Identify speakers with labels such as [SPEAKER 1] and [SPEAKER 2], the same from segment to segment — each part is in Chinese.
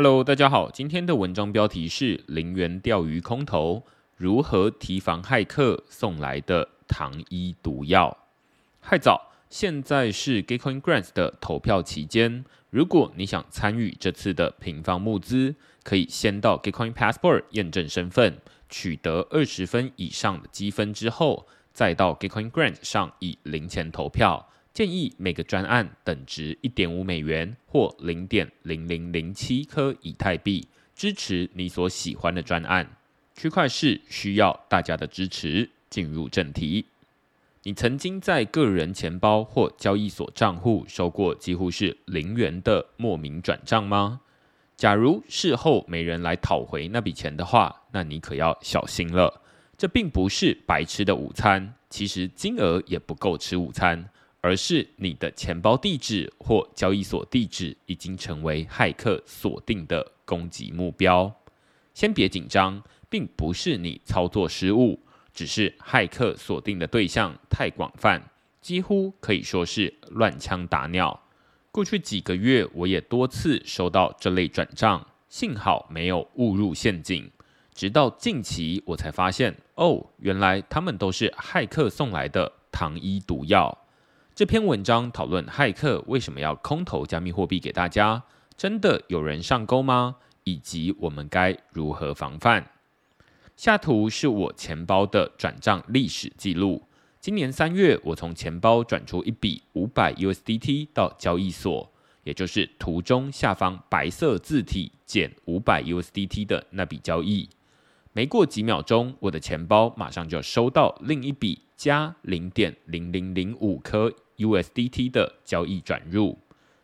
[SPEAKER 1] Hello，大家好，今天的文章标题是“零元钓鱼空投，如何提防骇客送来的糖衣毒药”。嗨早，现在是 Gitcoin Grants 的投票期间，如果你想参与这次的平方募资，可以先到 Gitcoin Passport 验证身份，取得二十分以上的积分之后，再到 Gitcoin Grants 上以零钱投票。建议每个专案等值一点五美元或零点零零零七颗以太币，支持你所喜欢的专案。区块市需要大家的支持。进入正题，你曾经在个人钱包或交易所账户收过几乎是零元的莫名转账吗？假如事后没人来讨回那笔钱的话，那你可要小心了。这并不是白吃的午餐，其实金额也不够吃午餐。而是你的钱包地址或交易所地址已经成为骇客锁定的攻击目标。先别紧张，并不是你操作失误，只是骇客锁定的对象太广泛，几乎可以说是乱枪打鸟。过去几个月，我也多次收到这类转账，幸好没有误入陷阱。直到近期，我才发现，哦，原来他们都是骇客送来的糖衣毒药。这篇文章讨论骇客为什么要空投加密货币给大家？真的有人上钩吗？以及我们该如何防范？下图是我钱包的转账历史记录。今年三月，我从钱包转出一笔五百 USDT 到交易所，也就是图中下方白色字体减五百 USDT 的那笔交易。没过几秒钟，我的钱包马上就收到另一笔加零点零零零五颗。USDT 的交易转入，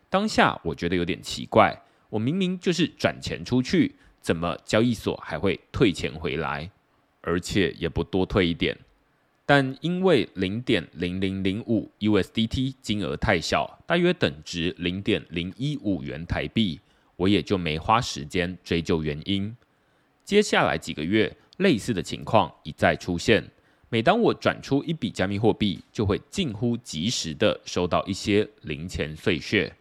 [SPEAKER 1] 当下我觉得有点奇怪，我明明就是转钱出去，怎么交易所还会退钱回来，而且也不多退一点？但因为零点零零零五 USDT 金额太小，大约等值零点零一五元台币，我也就没花时间追究原因。接下来几个月，类似的情况一再出现。每当我转出一笔加密货币，就会近乎及时的收到一些零钱碎屑。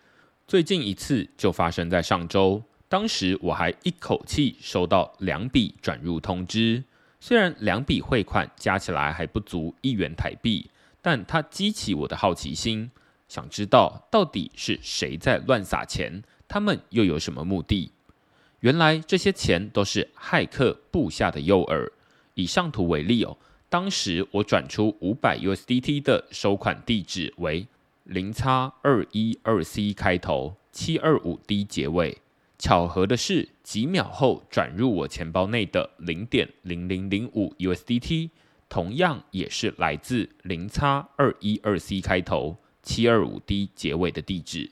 [SPEAKER 1] 最近一次就发生在上周，当时我还一口气收到两笔转入通知。虽然两笔汇款加起来还不足一元台币，但它激起我的好奇心，想知道到底是谁在乱撒钱，他们又有什么目的？原来这些钱都是骇客布下的诱饵。以上图为例哦。当时我转出五百 USDT 的收款地址为零叉二一二 C 开头七二五 D 结尾。巧合的是，几秒后转入我钱包内的零点零零零五 USDT，同样也是来自零叉二一二 C 开头七二五 D 结尾的地址。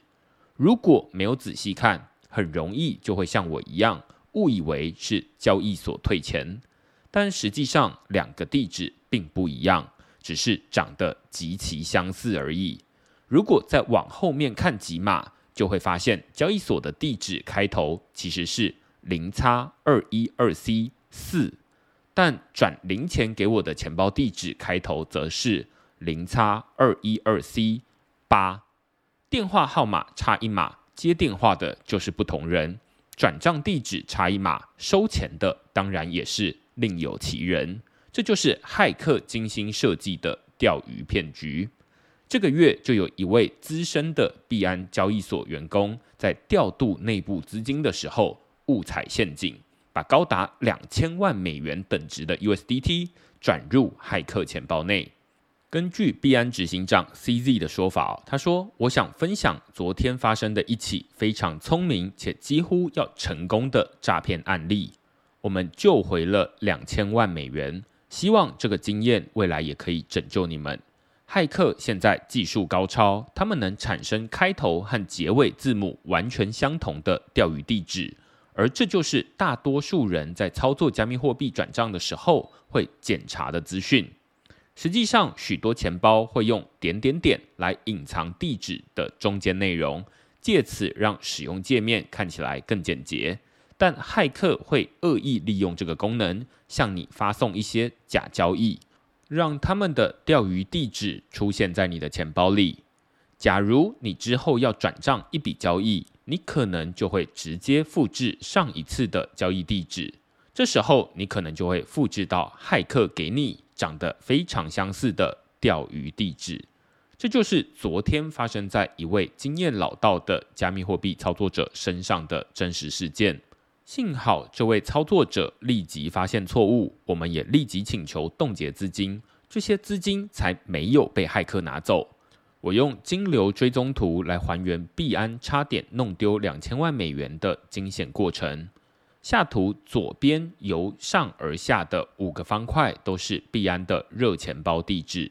[SPEAKER 1] 如果没有仔细看，很容易就会像我一样误以为是交易所退钱。但实际上，两个地址并不一样，只是长得极其相似而已。如果再往后面看几码，就会发现交易所的地址开头其实是零叉二一二 C 四，但转零钱给我的钱包地址开头则是零叉二一二 C 八。电话号码差一码，接电话的就是不同人；转账地址差一码，收钱的当然也是。另有其人，这就是骇客精心设计的钓鱼骗局。这个月就有一位资深的币安交易所员工，在调度内部资金的时候误踩陷阱，把高达两千万美元等值的 USDT 转入骇客钱包内。根据币安执行长 CZ 的说法，他说：“我想分享昨天发生的一起非常聪明且几乎要成功的诈骗案例。”我们救回了两千万美元，希望这个经验未来也可以拯救你们。骇客现在技术高超，他们能产生开头和结尾字母完全相同的钓鱼地址，而这就是大多数人在操作加密货币转账的时候会检查的资讯。实际上，许多钱包会用点点点来隐藏地址的中间内容，借此让使用界面看起来更简洁。但骇客会恶意利用这个功能，向你发送一些假交易，让他们的钓鱼地址出现在你的钱包里。假如你之后要转账一笔交易，你可能就会直接复制上一次的交易地址。这时候，你可能就会复制到骇客给你长得非常相似的钓鱼地址。这就是昨天发生在一位经验老道的加密货币操作者身上的真实事件。幸好这位操作者立即发现错误，我们也立即请求冻结资金，这些资金才没有被骇客拿走。我用金流追踪图来还原币安差点弄丢两千万美元的惊险过程。下图左边由上而下的五个方块都是币安的热钱包地址，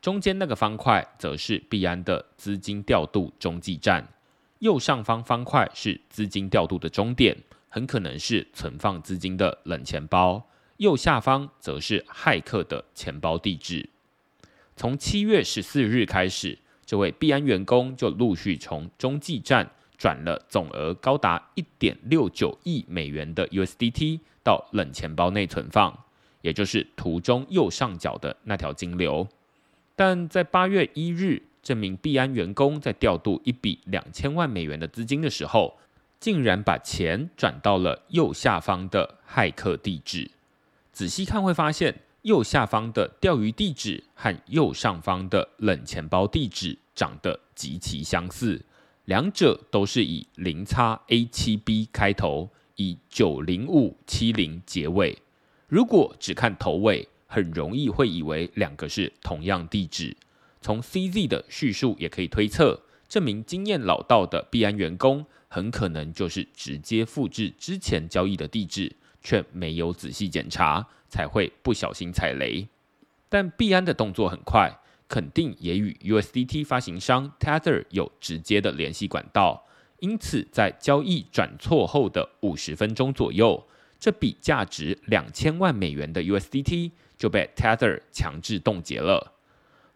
[SPEAKER 1] 中间那个方块则是币安的资金调度中继站，右上方方块是资金调度的终点，很可能是存放资金的冷钱包，右下方则是骇客的钱包地址。从七月十四日开始，这位币安员工就陆续从中继站。转了总额高达一点六九亿美元的 USDT 到冷钱包内存放，也就是图中右上角的那条金流。但在八月一日，这名币安员工在调度一笔两千万美元的资金的时候，竟然把钱转到了右下方的骇客地址。仔细看会发现，右下方的钓鱼地址和右上方的冷钱包地址长得极其相似。两者都是以零叉 A 七 B 开头，以九零五七零结尾。如果只看头尾，很容易会以为两个是同样地址。从 CZ 的叙述也可以推测，这名经验老道的币安员工很可能就是直接复制之前交易的地址，却没有仔细检查，才会不小心踩雷。但币安的动作很快。肯定也与 USDT 发行商 Tether 有直接的联系管道，因此在交易转错后的五十分钟左右，这笔价值两千万美元的 USDT 就被 Tether 强制冻结了。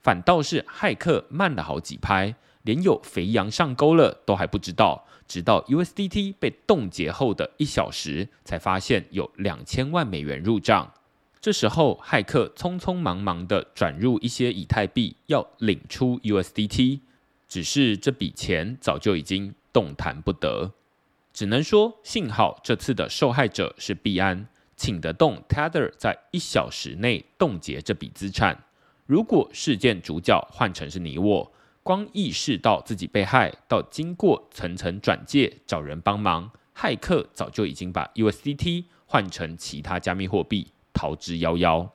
[SPEAKER 1] 反倒是骇客慢了好几拍，连有肥羊上钩了都还不知道，直到 USDT 被冻结后的一小时，才发现有两千万美元入账。这时候，骇客匆匆忙忙的转入一些以太币，要领出 USDT，只是这笔钱早就已经动弹不得。只能说，幸好这次的受害者是币安，请得动 Tether 在一小时内冻结这笔资产。如果事件主角换成是你我，光意识到自己被害，到经过层层转介找人帮忙，骇客早就已经把 USDT 换成其他加密货币。逃之夭夭。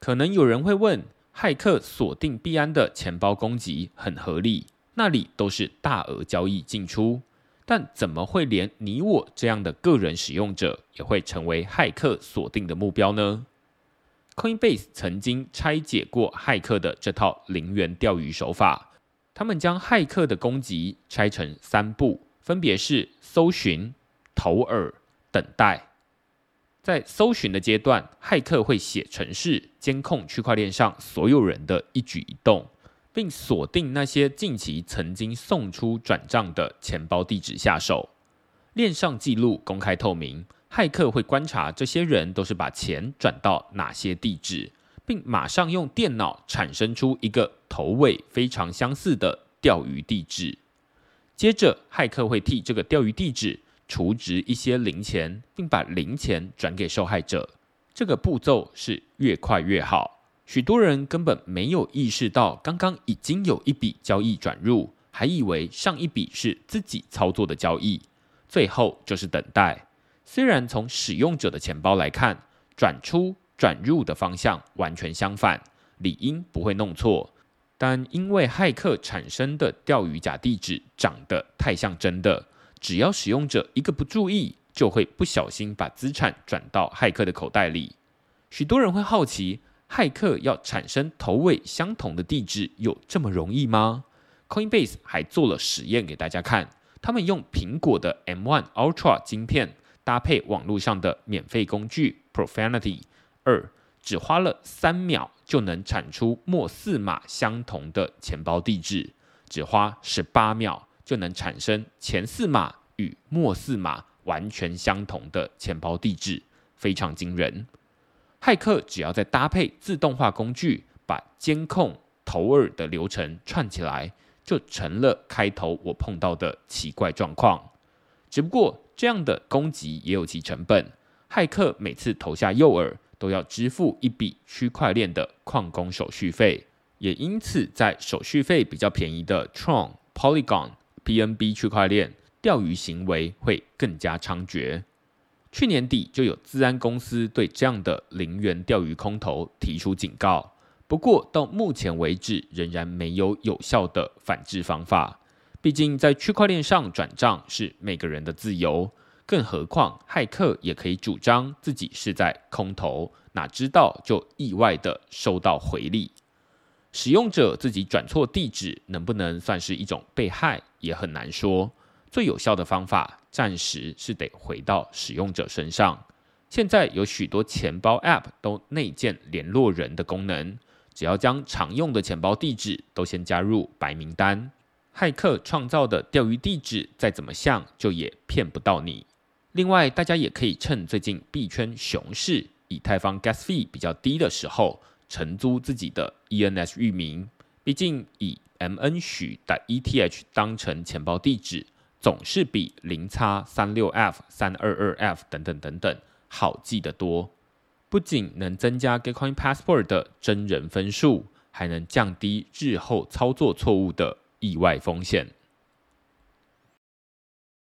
[SPEAKER 1] 可能有人会问：骇客锁定币安的钱包攻击很合理，那里都是大额交易进出，但怎么会连你我这样的个人使用者也会成为骇客锁定的目标呢？Coinbase 曾经拆解过骇客的这套零元钓鱼手法，他们将骇客的攻击拆成三步，分别是搜寻、投饵、等待。在搜寻的阶段，骇客会写程式监控区块链上所有人的一举一动，并锁定那些近期曾经送出转账的钱包地址下手。链上记录公开透明，骇客会观察这些人都是把钱转到哪些地址，并马上用电脑产生出一个头尾非常相似的钓鱼地址。接着，骇客会替这个钓鱼地址。储值一些零钱，并把零钱转给受害者，这个步骤是越快越好。许多人根本没有意识到，刚刚已经有一笔交易转入，还以为上一笔是自己操作的交易。最后就是等待。虽然从使用者的钱包来看，转出转入的方向完全相反，理应不会弄错，但因为骇客产生的钓鱼假地址长得太像真的。只要使用者一个不注意，就会不小心把资产转到骇客的口袋里。许多人会好奇，骇客要产生头尾相同的地址有这么容易吗？Coinbase 还做了实验给大家看，他们用苹果的 M1 Ultra 晶片搭配网络上的免费工具 Profanity 二，只花了三秒就能产出末四码相同的钱包地址，只花十八秒。就能产生前四码与末四码完全相同的钱包地址，非常惊人。骇客只要再搭配自动化工具，把监控投饵的流程串起来，就成了开头我碰到的奇怪状况。只不过这样的攻击也有其成本，骇客每次投下诱饵都要支付一笔区块链的矿工手续费，也因此在手续费比较便宜的 Tron、Polygon、PNB 区块链，钓鱼行为会更加猖獗。去年底就有资安公司对这样的零元钓鱼空投提出警告，不过到目前为止仍然没有有效的反制方法。毕竟在区块链上转账是每个人的自由，更何况骇客也可以主张自己是在空投，哪知道就意外的收到回利。使用者自己转错地址，能不能算是一种被害，也很难说。最有效的方法，暂时是得回到使用者身上。现在有许多钱包 App 都内建联络人的功能，只要将常用的钱包地址都先加入白名单，骇客创造的钓鱼地址再怎么像，就也骗不到你。另外，大家也可以趁最近币圈熊市，以太坊 Gas fee 比较低的时候，承租自己的 ENS 域名。毕竟以 MN 许的 ETH 当成钱包地址。总是比零叉三六 F、三二二 F 等等等等好记得多，不仅能增加 Getcoin Passport 的真人分数，还能降低日后操作错误的意外风险。